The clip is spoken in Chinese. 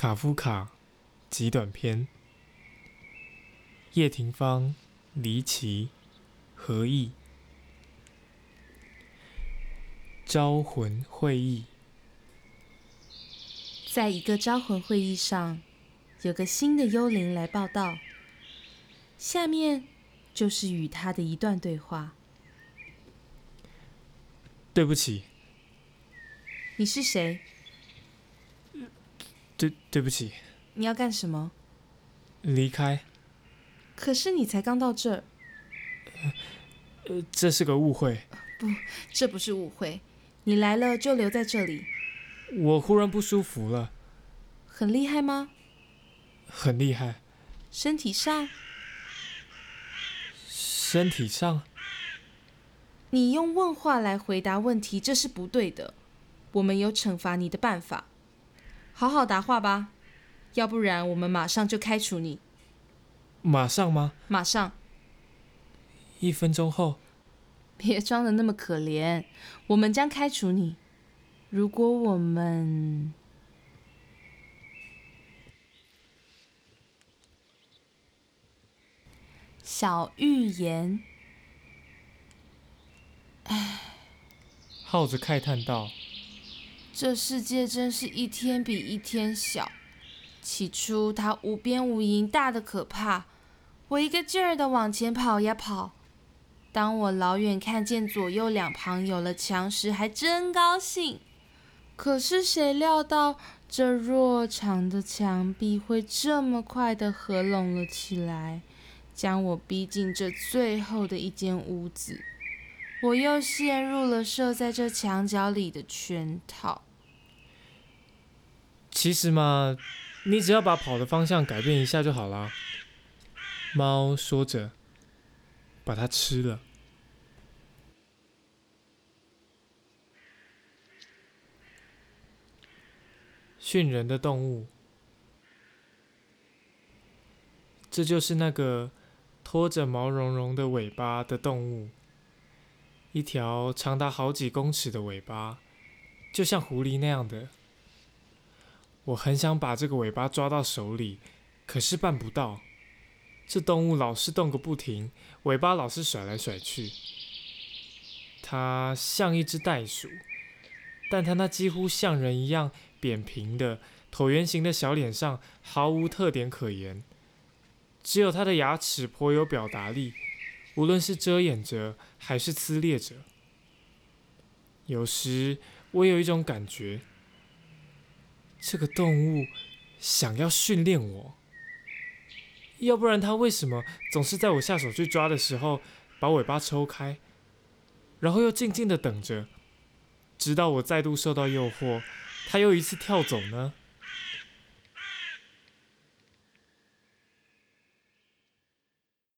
卡夫卡极短篇，叶廷芳离奇何意？招魂会议，在一个招魂会议上，有个新的幽灵来报道。下面就是与他的一段对话。对不起，你是谁？对对不起，你要干什么？离开。可是你才刚到这儿。呃，这是个误会。不，这不是误会。你来了就留在这里。我忽然不舒服了。很厉害吗？很厉害。身体上？身体上？你用问话来回答问题，这是不对的。我们有惩罚你的办法。好好答话吧，要不然我们马上就开除你。马上吗？马上。一分钟后。别装的那么可怜，我们将开除你。如果我们……小预言。唉，耗子慨叹道。这世界真是一天比一天小。起初它无边无垠，大的可怕。我一个劲儿的往前跑呀跑。当我老远看见左右两旁有了墙时，还真高兴。可是谁料到这弱长的墙壁会这么快的合拢了起来，将我逼进这最后的一间屋子。我又陷入了设在这墙角里的圈套。其实嘛，你只要把跑的方向改变一下就好了。猫说着，把它吃了。驯人的动物，这就是那个拖着毛茸茸的尾巴的动物。一条长达好几公尺的尾巴，就像狐狸那样的。我很想把这个尾巴抓到手里，可是办不到。这动物老是动个不停，尾巴老是甩来甩去。它像一只袋鼠，但它那几乎像人一样扁平的椭圆形的小脸上毫无特点可言，只有它的牙齿颇有表达力，无论是遮掩着还是撕裂着。有时我有一种感觉。这个动物想要训练我，要不然它为什么总是在我下手去抓的时候把尾巴抽开，然后又静静的等着，直到我再度受到诱惑，它又一次跳走呢？